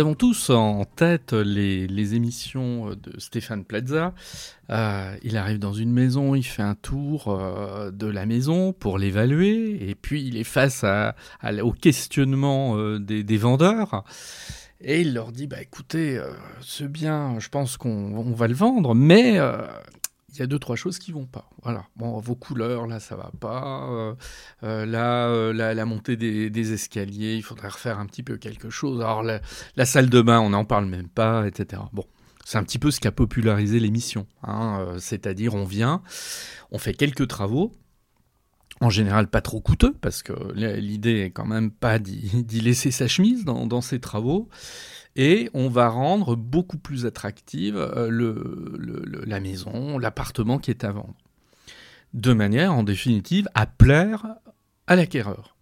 Avons tous en tête les, émissions de Stéphane Plaza. Euh, il arrive dans une maison, il fait un tour euh, de la maison pour l'évaluer, et puis il est face au questionnement euh, des, vendeurs. Et il leur dit, bah écoutez, ce bien, je pense qu'on va le vendre, mais il y a deux trois choses qui vont pas. Voilà. Bon, vos couleurs là, ça va pas. Euh, euh, là, euh, la, montée des, escaliers, il faudrait refaire un petit peu quelque chose. Alors la, salle de bain, on n'en parle même pas, etc. Bon, c'est un petit peu ce qui a popularisé l'émission. Hein, c'est-à-dire, on vient, on fait quelques travaux. En général, pas trop coûteux, parce que l'idée est quand même pas d'y laisser sa chemise dans, dans ces travaux et on va rendre beaucoup plus attractive euh, la maison, l'appartement qui est à vendre. De manière, en définitive, à plaire à l'acquéreur.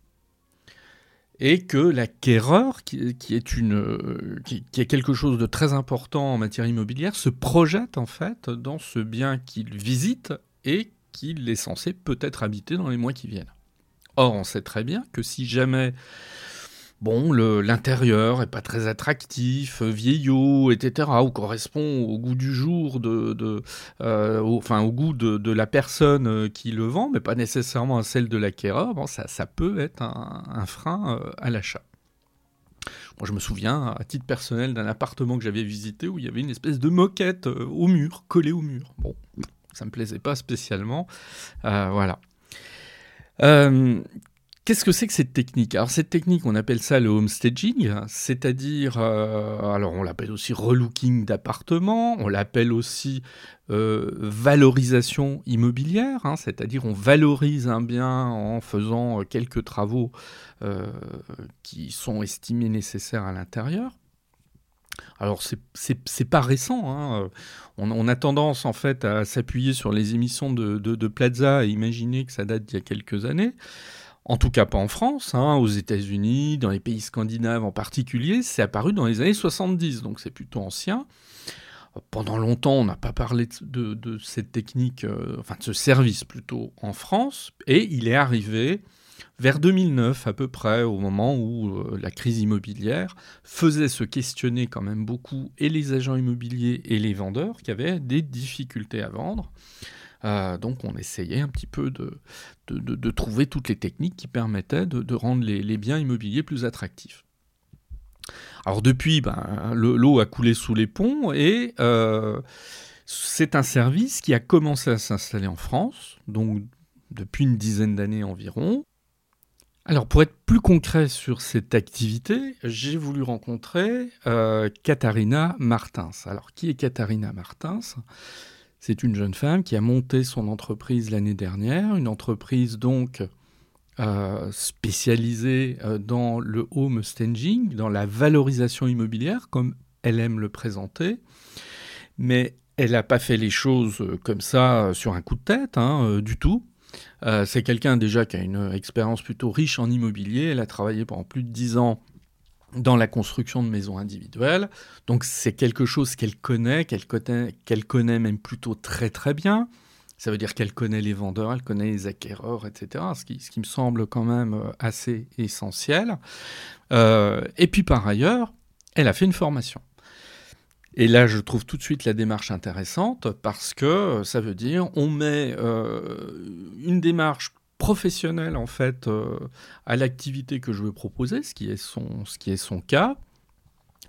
Et que l'acquéreur, qui, est une, qui, est quelque chose de très important en matière immobilière, se projette en fait dans ce bien qu'il visite et qu'il est censé peut-être habiter dans les mois qui viennent. Or, on sait très bien que si jamais bon, l'intérieur est pas très attractif, euh, vieillot, etc., ou correspond au goût du jour, de, euh, enfin au goût de, la personne euh, qui le vend, mais pas nécessairement à celle de l'acquéreur, bon, ça, ça peut être un, frein à l'achat. Moi, je me souviens, à titre personnel, d'un appartement que j'avais visité où il y avait une espèce de moquette au mur, collée au mur. Bon, ça me plaisait pas spécialement. voilà. Qu'est-ce que c'est que cette technique? Alors cette technique, on appelle ça le homestaging, c'est-à-dire, euh, alors on l'appelle aussi relooking d'appartements, on l'appelle aussi euh, valorisation immobilière, hein, c'est-à-dire on valorise un bien en faisant quelques travaux euh, qui sont estimés nécessaires à l'intérieur. Alors c'est pas récent, hein. on, a tendance en fait à s'appuyer sur les émissions de Plaza et imaginer que ça date d'il y a quelques années en tout cas pas en France, hein, aux États-Unis, dans les pays scandinaves en particulier, c'est apparu dans les années 70, donc c'est plutôt ancien. Pendant longtemps, on n'a pas parlé de, cette technique, euh, enfin de ce service plutôt en France, et il est arrivé vers 2009 à peu près, au moment où euh, la crise immobilière faisait se questionner quand même beaucoup et les agents immobiliers et les vendeurs qui avaient des difficultés à vendre. Euh, donc on essayait un petit peu de, trouver toutes les techniques qui permettaient de, rendre les, biens immobiliers plus attractifs. Alors depuis, ben, l'eau a coulé sous les ponts et euh, c'est un service qui a commencé à s'installer en France, donc depuis une dizaine d'années environ. Alors pour être plus concret sur cette activité, j'ai voulu rencontrer euh, Katharina Martins. Alors qui est Katharina Martins c'est une jeune femme qui a monté son entreprise l'année dernière, une entreprise donc euh, spécialisée euh, dans le home staging, dans la valorisation immobilière, comme elle aime le présenter. Mais elle n'a pas fait les choses euh, comme ça sur un coup de tête, hein, du tout. c'est quelqu'un déjà qui a une expérience plutôt riche en immobilier. Elle a travaillé pendant plus de dix ans dans la construction de maisons individuelles. Donc c'est quelque chose qu'elle connaît, qu'elle connaît, même plutôt très très bien. Ça veut dire qu'elle connaît les vendeurs, elle connaît les acquéreurs, etc. Ce qui, me semble quand même euh, assez essentiel. Euh, et puis par ailleurs, elle a fait une formation. Et là, je trouve tout de suite la démarche intéressante parce que ça veut dire on met euh, une démarche professionnel en fait euh, à l'activité que je veux proposer, ce qui est son, ce qui est son cas.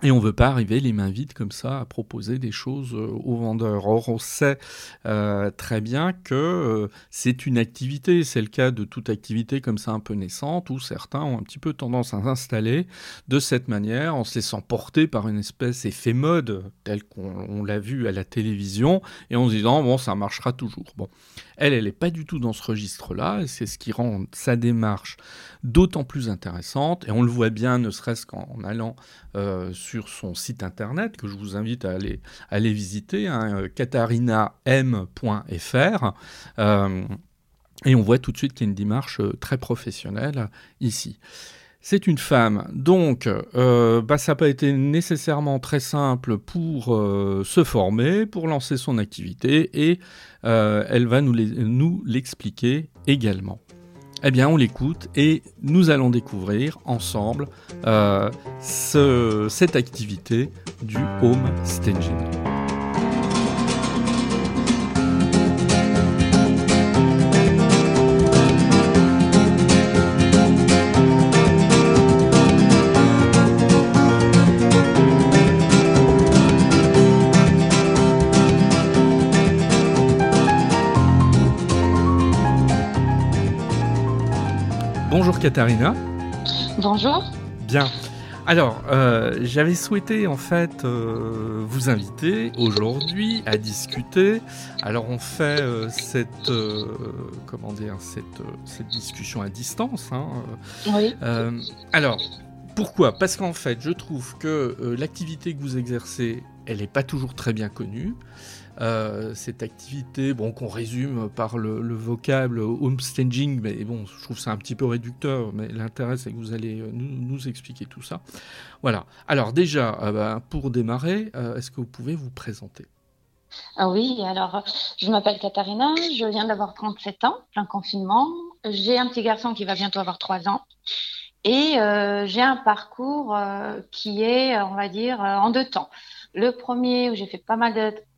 Et on ne veut pas arriver les mains vides comme ça à proposer des choses euh, aux vendeurs. Or, on sait euh, très bien que c'est une activité, c'est le cas de toute activité comme ça un peu naissante, où certains ont un petit peu tendance à s'installer de cette manière, en se laissant porter par une espèce d'effet mode, tel qu'on l'a vu à la télévision, et en se disant, bon, ça marchera toujours. Bon. Elle, elle n'est pas du tout dans ce registre-là, et c'est ce qui rend sa démarche d'autant plus intéressante, et on le voit bien, ne serait-ce qu'en allant euh, sur son site internet, que je vous invite à aller, visiter, hein, euh, katharinam.fr. Euh, et on voit tout de suite qu'il y a une démarche très professionnelle ici. C'est une femme, donc bah, ça n'a pas été nécessairement très simple pour se former, pour lancer son activité, et elle va nous l'expliquer également. Eh bien, on l'écoute et nous allons découvrir ensemble euh, cette activité du home staging. Bonjour Katharina. Bonjour. Bien. Alors, euh, j'avais souhaité en fait euh, vous inviter aujourd'hui à discuter. Alors, on fait euh, cette comment dire cette, cette discussion à distance. Hein, oui. alors, pourquoi? Parce qu'en fait, je trouve que l'activité que vous exercez, elle n'est pas toujours très bien connue. Euh, cette activité, bon, qu'on résume par le, vocable homestaging, mais bon, je trouve ça un petit peu réducteur, mais l'intérêt c'est que vous allez euh, nous, expliquer tout ça. Voilà. Alors déjà, euh, ben, pour démarrer, est-ce que vous pouvez vous présenter? Ah oui, alors je m'appelle Katharina, je viens d'avoir 37 ans, plein confinement. J'ai un petit garçon qui va bientôt avoir 3 ans. Et j'ai un parcours qui est, on va dire, en deux temps. Le premier, où j'ai fait pas mal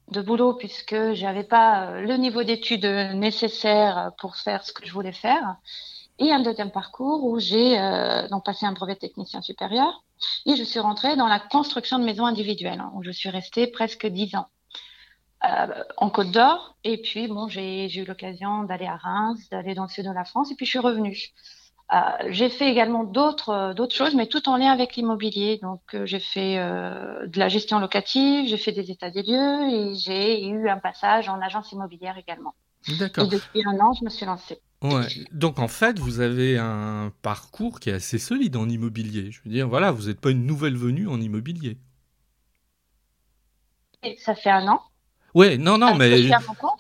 de boulot puisque j'avais pas euh, le niveau d'études nécessaire pour faire ce que je voulais faire. Et un deuxième parcours où j'ai euh, donc passé un brevet technicien supérieur et je suis rentrée dans la construction de maisons individuelles hein, où je suis restée presque dix ans. Euh, en Côte d'Or et puis bon j'ai eu l'occasion d'aller à Reims, d'aller dans le sud de la France et puis je suis revenue. Euh, j'ai fait également d'autres euh, d'autres choses, mais tout en lien avec l'immobilier. Donc, euh, j'ai fait de la gestion locative, j'ai fait des états des lieux et j'ai eu un passage en agence immobilière également. D'accord. Et depuis un an, je me suis lancée. Ouais. Donc en fait, vous avez un parcours qui est assez solide en immobilier. Je veux dire, voilà, vous n'êtes pas une nouvelle venue en immobilier. Et ça fait un an. Ouais, non, non, mais.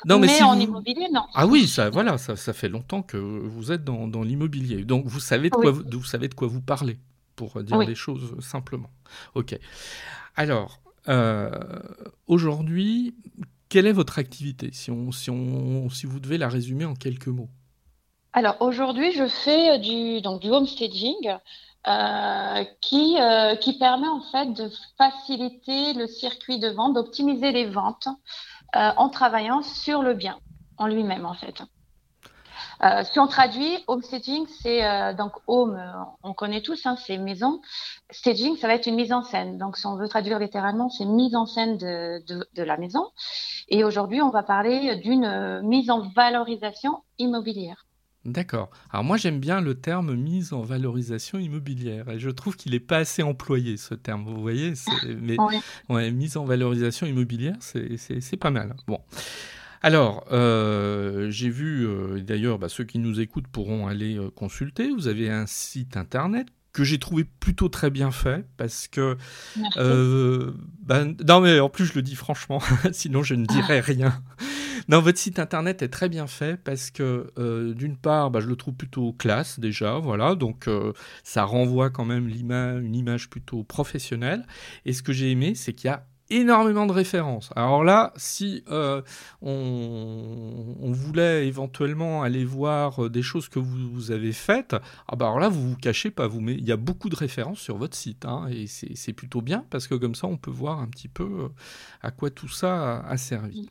non, mais, en immobilier, non. Ah oui, ça, voilà, ça, ça fait longtemps que vous êtes dans, dans l'immobilier. Donc vous savez, de quoi, vous, vous savez de quoi vous parlez, pour dire les choses simplement. Ok. Alors, euh, aujourd'hui, quelle est votre activité, si, on, si, on, si vous devez la résumer en quelques mots? Alors aujourd'hui, je fais du, donc, du homestaging. Euh, qui, euh, qui permet en fait de faciliter le circuit de vente, d'optimiser les ventes euh, en travaillant sur le bien en lui-même en fait. Euh, si on traduit, home staging, c'est euh, donc home, on connaît tous, hein, c'est maison. Staging, ça va être une mise en scène. Donc, si on veut traduire littéralement, c'est mise en scène de, de, de la maison. Et aujourd'hui, on va parler d'une mise en valorisation immobilière. D'accord. Alors moi j'aime bien le terme mise en valorisation immobilière et je trouve qu'il n'est pas assez employé ce terme, vous voyez Mais ouais, mise en valorisation immobilière, c'est pas mal. Bon. Alors, euh, j'ai vu, euh, d'ailleurs, bah, ceux qui nous écoutent pourront aller euh, consulter. Vous avez un site internet que j'ai trouvé plutôt très bien fait parce que bah, non mais en plus je le dis franchement sinon je ne dirais rien non, votre site internet est très bien fait parce que euh, d'une part, bah, je le trouve plutôt classe déjà, voilà, donc euh, ça renvoie quand même une image plutôt professionnelle. Et ce que j'ai aimé, c'est qu'il y a énormément de références. Alors là, si euh, on, voulait éventuellement aller voir euh, des choses que vous, avez faites, ah bah alors là, vous vous cachez pas. Vous, mais il y a beaucoup de références sur votre site, hein, et c'est plutôt bien parce que comme ça, on peut voir un petit peu euh, à quoi tout ça a, servi.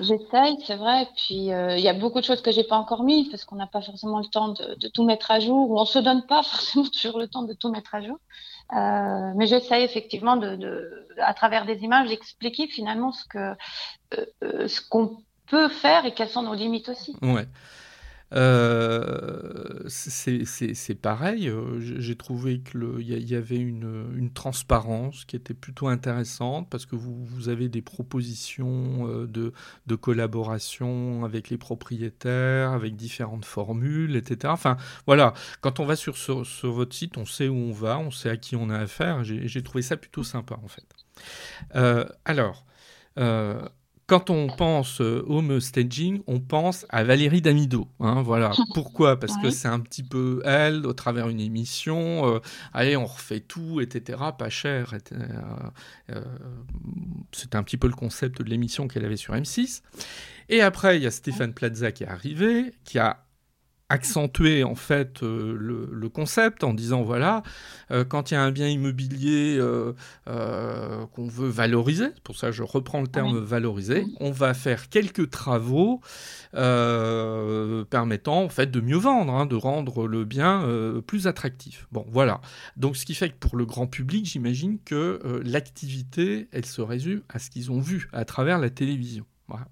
J'essaye, c'est vrai. Puis il y a beaucoup de choses que j'ai pas encore mises parce qu'on n'a pas forcément le temps de, de, tout mettre à jour, ou on se donne pas forcément toujours le temps de tout mettre à jour. Mais j'essaie effectivement de, à travers des images, d'expliquer finalement ce que ce qu'on peut faire et quelles sont nos limites aussi. Euh, c'est pareil, euh, j'ai trouvé qu'il y, avait une, transparence qui était plutôt intéressante parce que vous, avez des propositions euh, de, collaboration avec les propriétaires, avec différentes formules, etc. Enfin voilà, quand on va sur, votre site, on sait où on va, on sait à qui on a affaire. J'ai trouvé ça plutôt sympa en fait. Alors, quand on pense euh, home staging, on pense à Valérie Damido. Hein, voilà. Pourquoi? Parce que c'est un petit peu elle, au travers d'une émission. Euh, allez, on refait tout, etc. Pas cher. Euh, c'était un petit peu le concept de l'émission qu'elle avait sur M6. Et après, il y a Stéphane Plaza qui est arrivé, qui a accentuer en fait euh, le, concept en disant voilà euh, quand il y a un bien immobilier euh, qu'on veut valoriser pour ça je reprends le terme valoriser on va faire quelques travaux permettant en fait de mieux vendre hein, de rendre le bien plus attractif. Bon voilà. Donc ce qui fait que pour le grand public j'imagine que l'activité elle se résume à ce qu'ils ont vu à travers la télévision. Voilà.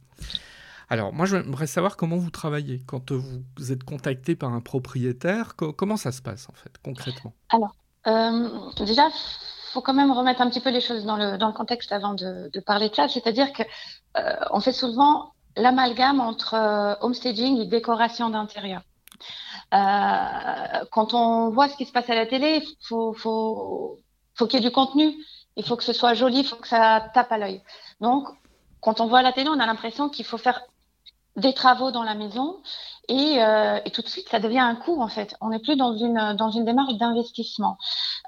Alors, moi, j'aimerais savoir comment vous travaillez quand vous êtes contacté par un propriétaire. comment ça se passe, en fait, concrètement? Alors, euh, déjà, faut quand même remettre un petit peu les choses dans le, contexte avant de, parler de ça. C'est-à-dire qu'on euh, fait souvent l'amalgame entre euh, homestaging et décoration d'intérieur. quand on voit ce qui se passe à la télé, il faut, faut, faut qu'il y ait du contenu. Il faut que ce soit joli, il faut que ça tape à l'œil. Donc, quand on voit la télé, on a l'impression qu'il faut faire des travaux dans la maison et, euh, et, tout de suite ça devient un coût en fait. On n'est plus dans une dans une démarche d'investissement.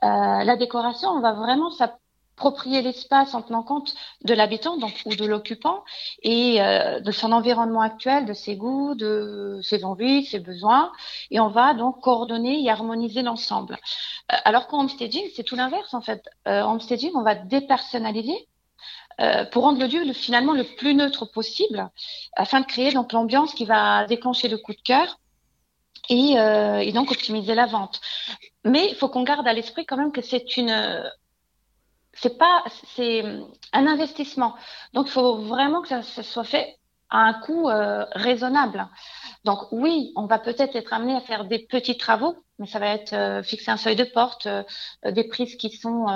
Euh, la décoration, on va vraiment s'approprier l'espace en tenant compte de l'habitant donc ou de l'occupant et euh, de son environnement actuel, de ses goûts, de ses envies, ses besoins et on va donc coordonner et harmoniser l'ensemble. Euh, alors qu'en homestaging, c'est tout l'inverse en fait. Euh, homestaging, on va dépersonnaliser euh, pour rendre le lieu finalement le plus neutre possible, afin de créer donc l'ambiance qui va déclencher le coup de cœur et, euh, et donc optimiser la vente. Mais il faut qu'on garde à l'esprit quand même que c'est une c'est pas c'est un investissement. Donc il faut vraiment que ça, soit fait à un coût euh, raisonnable. Donc oui, on va peut-être être amené à faire des petits travaux mais ça va être euh, fixer un seuil de porte, euh, des prises qui sont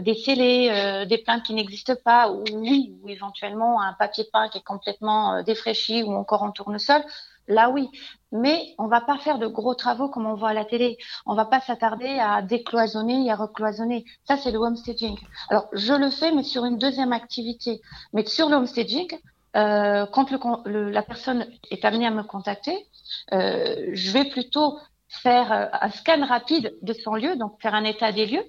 décellées, des plaintes qui n'existent pas, ou oui, ou éventuellement un papier peint qui est complètement défraîchi ou encore en tournesol. Là, oui. Mais on va pas faire de gros travaux comme on voit à la télé. On va pas s'attarder à décloisonner et à recloisonner. Ça, c'est le homestaging. Alors, je le fais, mais sur une deuxième activité. Mais sur le homestaging, euh, quand la personne est amenée à me contacter, euh, je vais plutôt faire euh, un scan rapide de son lieu, donc faire un état des lieux,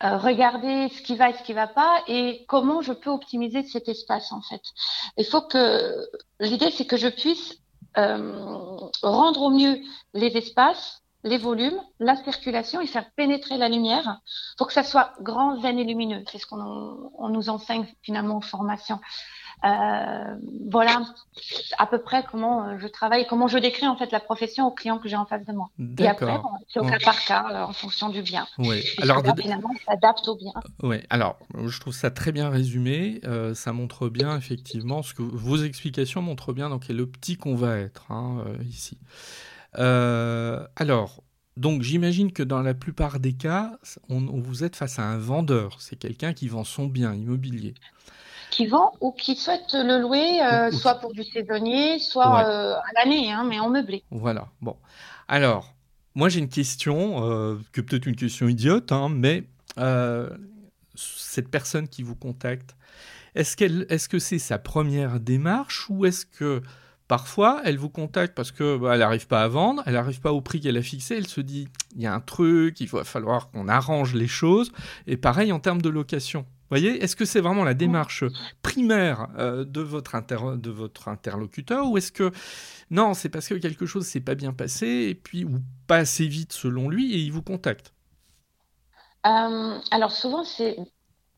regarder ce qui va et ce qui va pas et comment je peux optimiser cet espace en fait. Il faut que l'idée c'est que je puisse rendre au mieux les espaces, les volumes, la circulation et faire pénétrer la lumière pour que ça soit grand, zen et lumineux. C'est ce qu'on on nous enseigne finalement en formation. Euh, voilà à peu près comment euh, je travaille, comment je décris en fait la profession aux clients que j'ai en face de moi. Et après, c'est au cas par cas, euh, en fonction du bien. Oui. Alors de... finalement, on s'adapte au bien. Oui. Alors, je trouve ça très bien résumé. Euh, ça montre bien effectivement ce que vos explications montrent bien dans quel optique on va être hein, ici. alors, donc j'imagine que dans la plupart des cas, on, vous êtes face à un vendeur. C'est quelqu'un qui vend son bien immobilier qui vend ou qui souhaite le louer, euh, soit pour du saisonnier, soit euh, à l'année, hein, mais en meublé. Voilà. Bon. Alors, moi j'ai une question, euh, que peut-être une question idiote, hein, mais cette personne qui vous contacte, est-ce qu'elle, est-ce que c'est sa première démarche ou est-ce que Parfois, elle vous contacte parce que bah, elle n'arrive pas à vendre, elle n'arrive pas au prix qu'elle a fixé, elle se dit il y a un truc, il va falloir qu'on arrange les choses. Et pareil en termes de location voyez, est-ce que c'est vraiment la démarche primaire euh, de, votre de votre interlocuteur ou est-ce que non, c'est parce que quelque chose s'est pas bien passé et puis ou pas assez vite selon lui et il vous contacte? Euh, Alors souvent c'est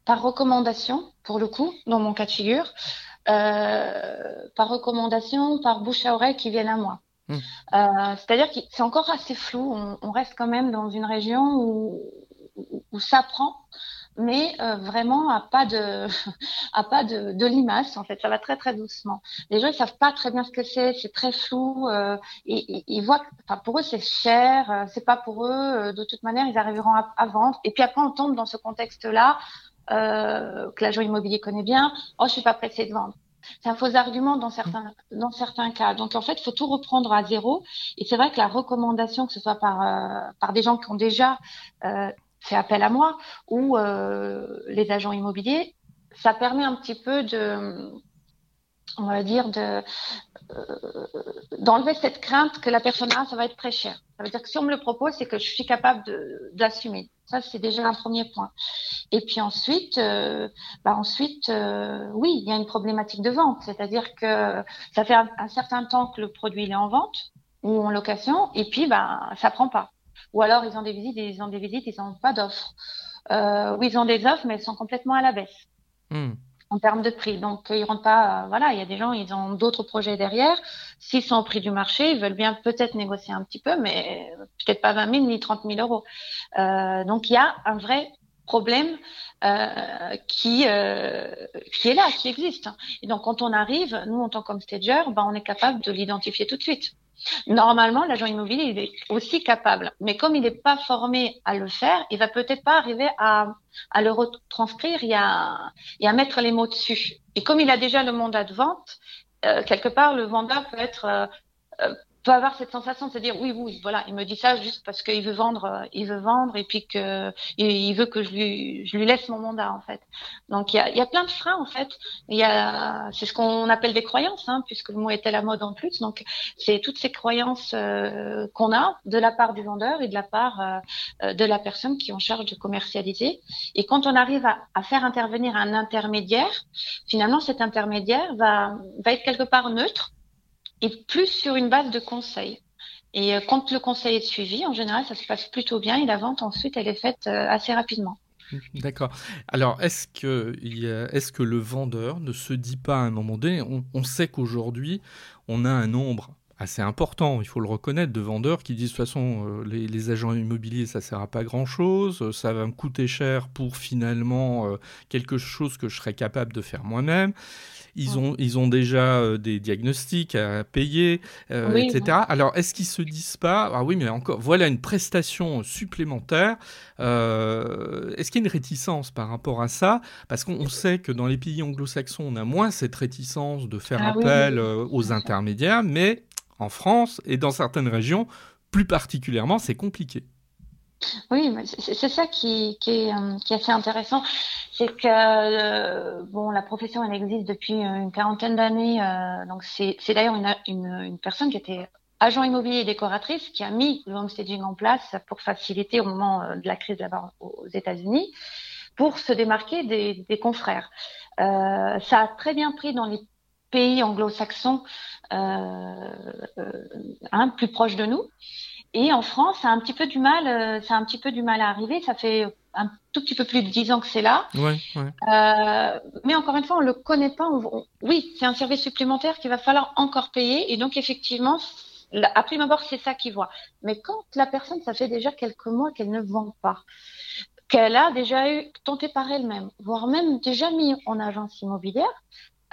par recommandation pour le coup dans mon cas de figure, euh, par recommandation, par bouche à oreille qui viennent à moi. Mmh. C'est-à-dire que c'est encore assez flou. On, on, reste quand même dans une région où, où ça prend, mais euh, vraiment à pas de à pas de, limace en fait. Ça va très très doucement. Les gens ils savent pas très bien ce que c'est. C'est très flou euh, et, ils voient enfin pour eux c'est cher euh, c'est pas pour eux euh, de toute manière ils arriveront à, vendre. Et puis après on tombe dans ce contexte là euh, que l'agent immobilier connaît bien. Oh je suis pas pressé de vendre. C'est un faux argument dans certains, dans certains cas. Donc, en fait, il faut tout reprendre à zéro. Et c'est vrai que la recommandation, que ce soit par, par des gens qui ont déjà fait appel à moi ou euh, les agents immobiliers, ça permet un petit peu de, on va dire, de euh, d'enlever cette crainte que la personne a, ça va être très cher. Ça veut dire que si on me le propose, c'est que je suis capable d'assumer. Ça, c'est déjà un premier point. Et puis ensuite, euh, bah ensuite, oui, il y a une problématique de vente, c'est-à-dire que ça fait un, certain temps que le produit est en vente ou en location, et puis bah ça prend pas. Ou alors ils ont des visites, ils ont des visites, ils n'ont pas d'offres. Euh, ou ils ont des offres, mais elles sont complètement à la baisse. Hmm. En termes de prix. Donc, ils rentrent pas, euh, voilà, il y a des gens, ils ont d'autres projets derrière. S'ils sont au prix du marché, ils veulent bien peut-être négocier un petit peu, mais peut-être pas 20 000 ni 30 000 euros. Euh, donc, il y a un vrai problème euh, qui euh, qui est là, qui existe. Et donc quand on arrive, nous en tant que stager, ben, on est capable de l'identifier tout de suite. Normalement, l'agent immobilier il est aussi capable, mais comme il n'est pas formé à le faire, il va peut-être pas arriver à, le retranscrire et à, et à mettre les mots dessus. Et comme il a déjà le mandat de vente, euh, quelque part, le vendeur peut être euh, euh peut avoir cette sensation de se dire oui oui voilà il me dit ça juste parce qu'il veut vendre euh, il veut vendre et puis que il veut que je lui je lui laisse mon mandat en fait. Donc il y a, y a plein de freins en fait. Il y a c'est ce qu'on appelle des croyances hein, puisque le mot à la mode en plus. Donc c'est toutes ces croyances euh, qu'on a de la part du vendeur et de la part euh, de la personne qui est en charge de commercialiser. Et quand on arrive à, à faire intervenir un intermédiaire finalement cet intermédiaire va va être quelque part neutre et plus sur une base de conseil. Et euh, quand le conseil est suivi, en général, ça se passe plutôt bien et la vente ensuite, elle est faite euh, assez rapidement. D'accord. Alors, est-ce que, est que le vendeur ne se dit pas à un moment donné, on, on sait qu'aujourd'hui, on a un nombre assez important, il faut le reconnaître, de vendeurs qui disent de toute façon euh, les, les, agents immobiliers ça sert à pas grand chose, ça va me coûter cher pour finalement euh, quelque chose que je serais capable de faire moi-même. Ils, ont, ils ont déjà euh, des diagnostics à payer, euh, oui, etc. Alors, est-ce qu'ils se disent pas, ah oui, mais encore, voilà une prestation supplémentaire. Euh, est-ce qu'il y a une réticence par rapport à ça? Parce qu'on sait que dans les pays anglo-saxons, on a moins cette réticence de faire ah, appel oui, aux intermédiaires, mais en France et dans certaines régions, plus particulièrement, c'est compliqué. Oui, c'est ça qui, qui, est, euh, qui, est, assez intéressant. C'est que euh, bon, la profession, elle existe depuis une quarantaine d'années. Euh, donc, c'est d'ailleurs une, personne qui était agent immobilier et décoratrice qui a mis le homestaging en place pour faciliter au moment de la crise là-bas aux États-Unis, pour se démarquer des, confrères. Ça a très bien pris dans les pays anglo-saxons euh, hein, plus proches de nous. Et en France, ça a un petit peu du mal, euh, ça a un petit peu du mal à arriver. Ça fait un tout petit peu plus de dix ans que c'est là. Ouais, ouais. Euh, mais encore une fois, on le connaît pas. On, on, oui, c'est un service supplémentaire qu'il va falloir encore payer. Et donc, effectivement, à prime abord, c'est ça qu'ils voient. Mais quand la personne, ça fait déjà quelques mois qu'elle ne vend pas, qu'elle a déjà eu tenté par elle-même, voire même déjà mis en agence immobilière,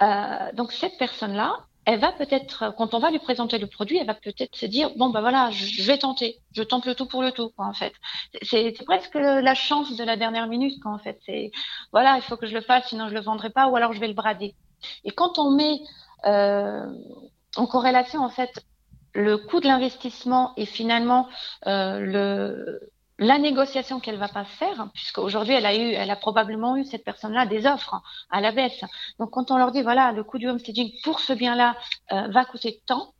euh, donc cette personne-là, elle va peut-être, quand on va lui présenter le produit, elle va peut-être se dire bon ben voilà, je, vais tenter, je tente le tout pour le tout, quoi, en fait. C'est presque la chance de la dernière minute, quoi, en fait. C'est voilà, il faut que je le fasse, sinon je le vendrai pas, ou alors je vais le brader. Et quand on met euh, en corrélation en fait le coût de l'investissement et finalement euh, le la négociation qu'elle va pas faire, puisqu'aujourd'hui elle a eu, elle a probablement eu cette personne-là des offres hein, à la baisse. Donc quand on leur dit voilà le coût du homestaging pour ce bien-là euh, va coûter tant,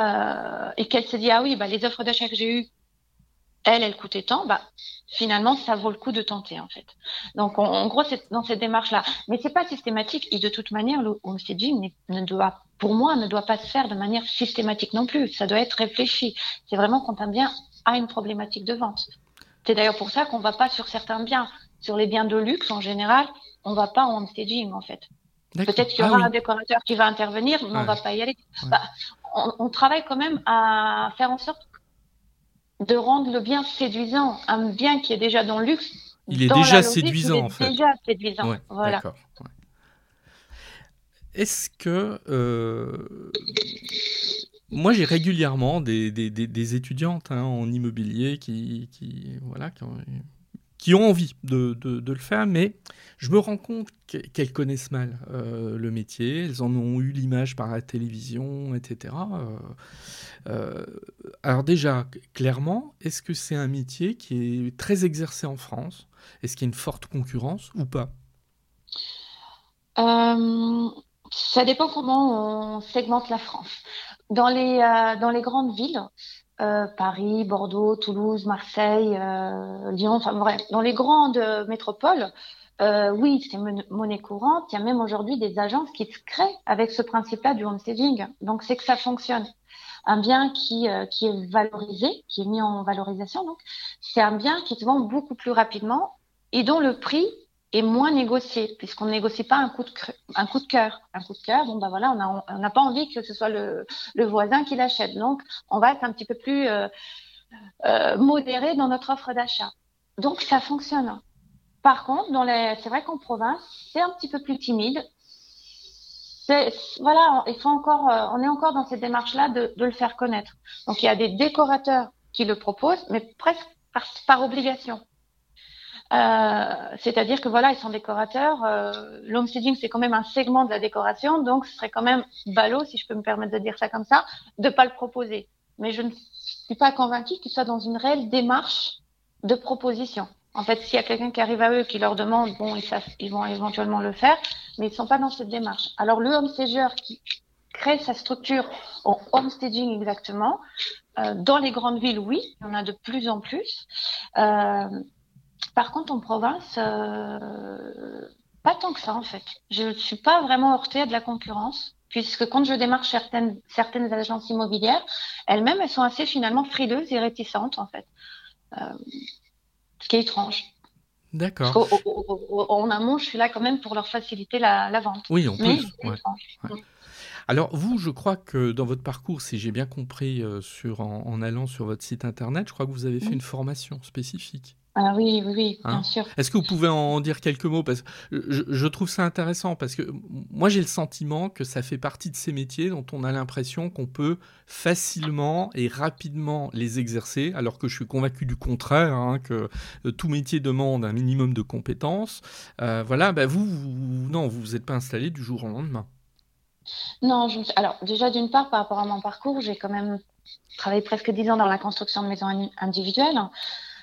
euh, et qu'elle se dit ah oui bah les offres d'achat que j'ai eues, elles elles coûtaient tant, bah finalement ça vaut le coup de tenter en fait. Donc en, en gros c'est dans cette démarche-là, mais c'est pas systématique et de toute manière le homestaging ne doit pour moi ne doit pas se faire de manière systématique non plus. Ça doit être réfléchi. C'est vraiment quand un bien a une problématique de vente. C'est d'ailleurs pour ça qu'on ne va pas sur certains biens. Sur les biens de luxe, en général, on ne va pas en staging, en fait. Peut-être qu'il y aura ah, oui. un décorateur qui va intervenir, mais ouais. on ne va pas y aller. Ouais. Bah, on, on, travaille quand même à faire en sorte de rendre le bien séduisant. Un bien qui est déjà dans le luxe, Il est déjà séduisant, en fait. Déjà séduisant. voilà. Est-ce que moi, j'ai régulièrement des, étudiantes hein, en immobilier qui, ont, envie de, le faire, mais je me rends compte qu'elles connaissent mal euh, le métier, elles en ont eu l'image par la télévision, etc. Euh, euh, alors déjà, clairement, est-ce que c'est un métier qui est très exercé en France? Est-ce qu'il y a une forte concurrence ou pas? Ça dépend comment on segmente la France. Dans les, euh, dans les grandes villes, euh, Paris, Bordeaux, Toulouse, Marseille, euh, Lyon, enfin bref, dans les grandes métropoles, euh, oui, c'est monnaie courante. Il y a même aujourd'hui des agences qui se créent avec ce principe-là du homesteading. Donc, c'est que ça fonctionne. Un bien qui, euh, qui est valorisé, qui est mis en valorisation, donc, c'est un bien qui se vend beaucoup plus rapidement et dont le prix est moins négocié, puisqu'on ne négocie pas un coup de, coup de cœur. Un coup de cœur, bon, ben voilà, on n'a pas envie que ce soit le, le voisin qui l'achète. Donc, on va être un petit peu plus euh, euh, modéré dans notre offre d'achat. Donc, ça fonctionne. Par contre, dans les, c'est vrai qu'en province, c'est un petit peu plus timide. Voilà, il faut encore, euh, on est encore dans cette démarche-là de, de, le faire connaître. Donc, il y a des décorateurs qui le proposent, mais presque par obligation. Euh, c'est-à-dire que voilà, ils sont décorateurs. Euh, L'homesteading, c'est quand même un segment de la décoration, donc ce serait quand même ballot, si je peux me permettre de dire ça comme ça, de pas le proposer. Mais je ne suis pas convaincue qu'ils soient dans une réelle démarche de proposition. En fait, s'il y a quelqu'un qui arrive à eux qui leur demande, bon, ils, savent, vont éventuellement le faire, mais ils sont pas dans cette démarche. Alors le homestager qui crée sa structure en homestaging exactement, euh, dans les grandes villes, oui, il y en a de plus en plus. Euh, par contre, en province, euh, pas tant que ça en fait. Je ne suis pas vraiment heurtée à de la concurrence, puisque quand je démarche certaines, certaines agences immobilières, elles-mêmes, elles sont assez finalement frileuses et réticentes en fait. Euh, ce qui est étrange. D'accord. En amont, je suis là quand même pour leur faciliter la, vente. Oui, en plus. Alors vous, je crois que dans votre parcours, si j'ai bien compris euh, sur, en, allant sur votre site internet, je crois que vous avez fait une formation spécifique. Ah oui, oui, oui, bien hein sûr. Est-ce que vous pouvez en dire quelques mots parce que je, trouve ça intéressant parce que moi j'ai le sentiment que ça fait partie de ces métiers dont on a l'impression qu'on peut facilement et rapidement les exercer, alors que je suis convaincu du contraire, hein, que euh, tout métier demande un minimum de compétences. Euh, voilà, bah vous, vous, non, vous vous êtes pas installé du jour au lendemain. Non, alors déjà d'une part par rapport à mon parcours, j'ai quand même travaillé presque dix ans dans la construction de maisons individuelles.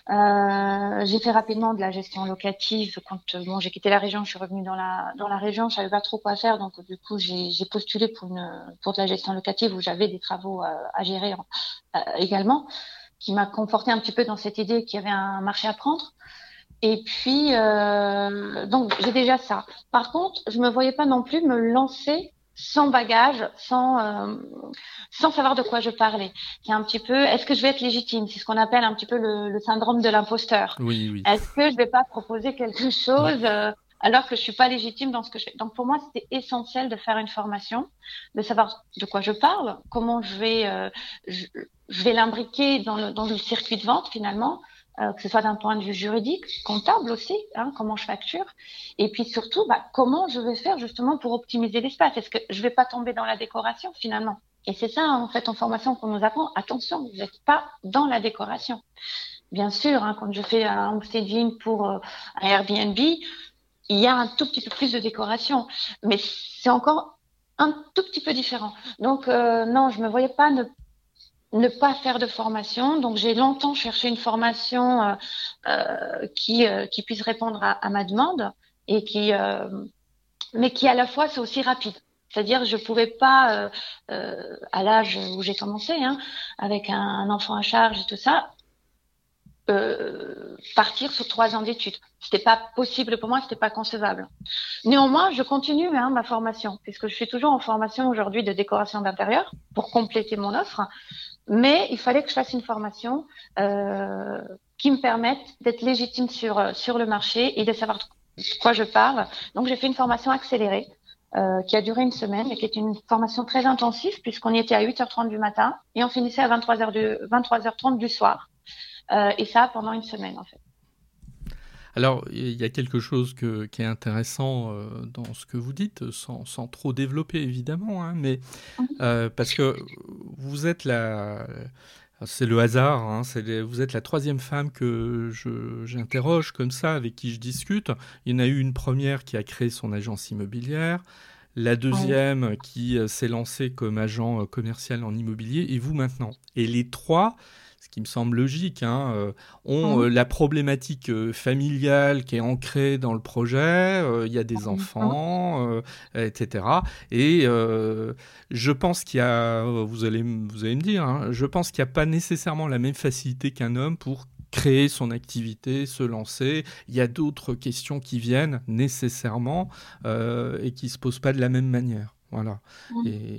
Euh, j'ai fait rapidement de la gestion locative. Quand bon, j'ai quitté la région, je suis revenue dans la dans la région, je savais pas trop quoi faire, donc du coup j'ai postulé pour pour de la gestion locative où j'avais des travaux à, à gérer euh, également, qui m'a conforté un petit peu dans cette idée qu'il y avait un marché à prendre. Et puis euh, donc j'ai déjà ça. Par contre, je me voyais pas non plus me lancer sans bagage, sans euh, sans savoir de quoi je parlais. C'est un petit peu, est-ce que je vais être légitime? C'est ce qu'on appelle un petit peu le, le syndrome de l'imposteur. Oui, oui. Est-ce que je vais pas proposer quelque chose euh, alors que je suis pas légitime dans ce que je fais? Donc pour moi, c'était essentiel de faire une formation, de savoir de quoi je parle, comment je vais euh, je, je, vais l'imbriquer dans le dans le circuit de vente finalement. Euh, que ce soit d'un point de vue juridique, comptable aussi, hein, comment je facture, et puis surtout, bah, comment je vais faire justement pour optimiser l'espace. Est-ce que je vais pas tomber dans la décoration finalement? Et c'est ça en fait en formation qu'on nous apprend. Attention, vous n'êtes pas dans la décoration. Bien sûr, hein, quand je fais un homestaging pour euh, un Airbnb, il y a un tout petit peu plus de décoration, mais c'est encore un tout petit peu différent. Donc euh, non, je me voyais pas ne ne pas faire de formation. Donc j'ai longtemps cherché une formation euh, euh qui, euh, qui puisse répondre à, ma demande et qui, mais qui à la fois c'est aussi rapide. C'est-à-dire je pouvais pas à l'âge où j'ai commencé, hein, avec un, un, enfant à charge et tout ça, partir sur trois ans d'études. C'était pas possible pour moi, c'était pas concevable. Néanmoins, je continue hein, ma formation puisque je suis toujours en formation aujourd'hui de décoration d'intérieur pour compléter mon offre. Mais il fallait que je fasse une formation euh, qui me permette d'être légitime sur, euh, sur le marché et de savoir de quoi je parle. Donc j'ai fait une formation accélérée euh, qui a duré une semaine et qui est une formation très intensive puisqu'on y était à 8h30 du matin et on finissait à 23h 23h30 du soir. Euh, et ça pendant une semaine en fait. Alors, il y a quelque chose qui est intéressant dans ce que vous dites, sans, trop développer évidemment, hein, mais parce que vous êtes la c'est le hasard. Hein, vous êtes la troisième femme que j'interroge comme ça, avec qui je discute. Il y en a eu une première qui a créé son agence immobilière, la deuxième qui euh, s'est lancée comme agent euh, commercial en immobilier, et vous maintenant. Et les trois, qui me semble logique, hein, euh, ont euh, la problématique euh, familiale qui est ancrée dans le projet, il y a des enfants, etc. Et je pense qu'il y a, vous allez, vous allez me dire, hein, je pense qu'il n'y a pas nécessairement la même facilité qu'un homme pour créer son activité, se lancer. Il y a d'autres questions qui viennent nécessairement et qui ne se posent pas de la même manière. Voilà. Et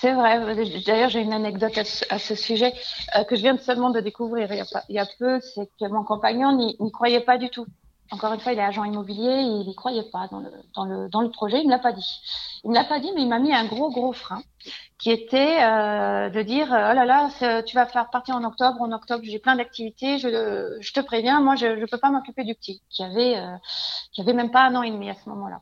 c'est vrai. D'ailleurs, j'ai une anecdote à ce, sujet euh, que je viens seulement de découvrir il y a, peu. C'est que mon compagnon n'y croyait pas du tout. Encore une fois, il est agent immobilier il n'y croyait pas dans le, dans, le, dans le projet. Il ne l'a pas dit. Il ne l'a pas dit, mais il m'a mis un gros, gros frein qui était euh, de dire euh, Oh là là, tu vas faire partir en octobre. En octobre, j'ai plein d'activités. Je, je, te préviens, moi, je ne peux pas m'occuper du petit qui avait, qui avait même pas un an et demi à ce moment-là.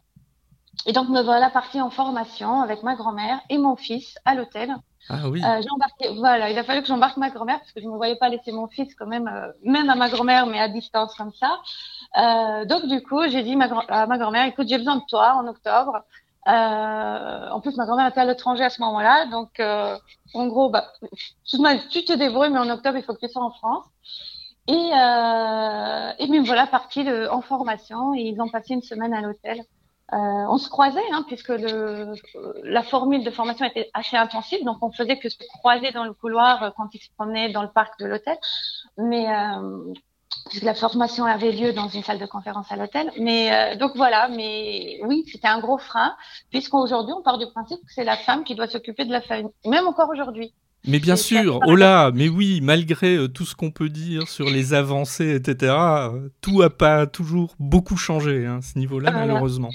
Et donc, me voilà partie en formation avec ma grand-mère et mon fils à l'hôtel. Ah oui. Euh, embarqué, voilà, il a fallu que j'embarque ma grand-mère parce que je ne me voyais pas laisser mon fils quand même, euh, même à ma grand-mère, mais à distance comme ça. Euh, donc, du coup, j'ai dit à ma grand-mère, écoute, j'ai besoin de toi en octobre. Euh, en plus, ma grand-mère était à l'étranger à ce moment-là. Donc, en gros, bah, tu te débrouilles, mais en octobre, il faut que tu sois en France. Et, euh, et me voilà partie de, en formation et ils ont passé une semaine à l'hôtel. Euh, on se croisait, hein, puisque le, la formule de formation était assez intensive, donc on faisait que se croiser dans le couloir euh, quand ils se promenaient dans le parc de l'hôtel. Mais euh, puisque la formation avait lieu dans une salle de conférence à l'hôtel. Mais euh, donc voilà, mais oui, c'était un gros frein, puisqu'aujourd'hui on part du principe que c'est la femme qui doit s'occuper de la famille, même encore aujourd'hui. Mais bien sûr, oh là, mais oui, malgré tout ce qu'on peut dire sur les avancées, etc., tout a pas toujours beaucoup changé hein, à ce niveau-là, malheureusement.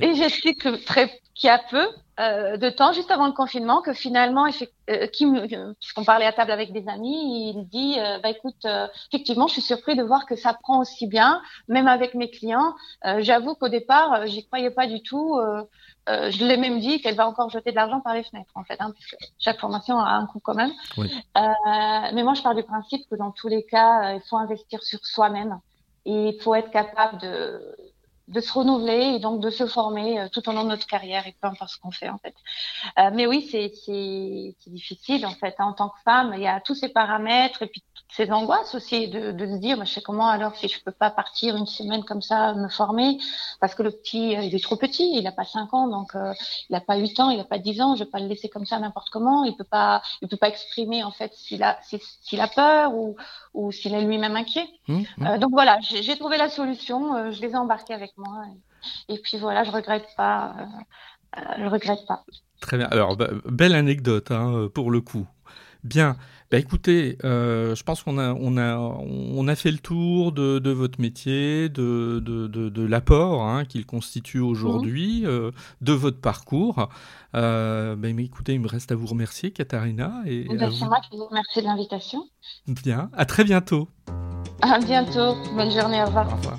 Et j'explique très qu'il y a peu euh, de temps, juste avant le confinement, que finalement, euh, puisqu'on parlait à table avec des amis, il dit, euh, bah écoute, euh, effectivement, je suis surpris de voir que ça prend aussi bien, même avec mes clients. Euh, j'avoue qu'au départ, j'y croyais pas du tout. Je l'ai même dit qu'elle va encore jeter de l'argent par les fenêtres, en fait, hein, puisque chaque formation a un coût quand même. Oui. mais moi, je pars du principe que dans tous les cas, il faut investir sur soi-même et il faut être capable de de se renouveler et donc de se former euh, tout au long de notre carrière et peu importe ce qu'on fait en fait. Euh, mais oui, c'est difficile en fait. Hein, en tant que femme, il y a tous ces paramètres et puis ces angoisses aussi de, de se dire, bah, je sais comment alors si je peux pas partir une semaine comme ça me former? Parce que le petit euh, il est trop petit, il a pas 5 ans donc euh, il a pas 8 ans, il a pas 10 ans, je vais pas le laisser comme ça n'importe comment, il peut pas il peut pas exprimer en fait s'il a s'il a peur ou ou s'il est lui-même inquiet. Mmh, mmh. Euh, donc voilà, j'ai trouvé la solution, euh, je les ai embarqués avec moi et, et puis voilà, je regrette pas je regrette pas. Très bien. Alors, bah, belle anecdote hein, pour le coup. Bien. Bah écoutez, euh, je pense qu'on a, on a, on a fait le tour de, de votre métier, de, de, de, l'apport hein, qu'il constitue aujourd'hui, mhm. euh, de votre parcours. Euh, bah, écoutez, il me reste à vous remercier, Katharina. Et bah, C'est moi qui vous remercie de l'invitation. Bien, à très bientôt. À bientôt, bonne journée, au revoir. Au revoir.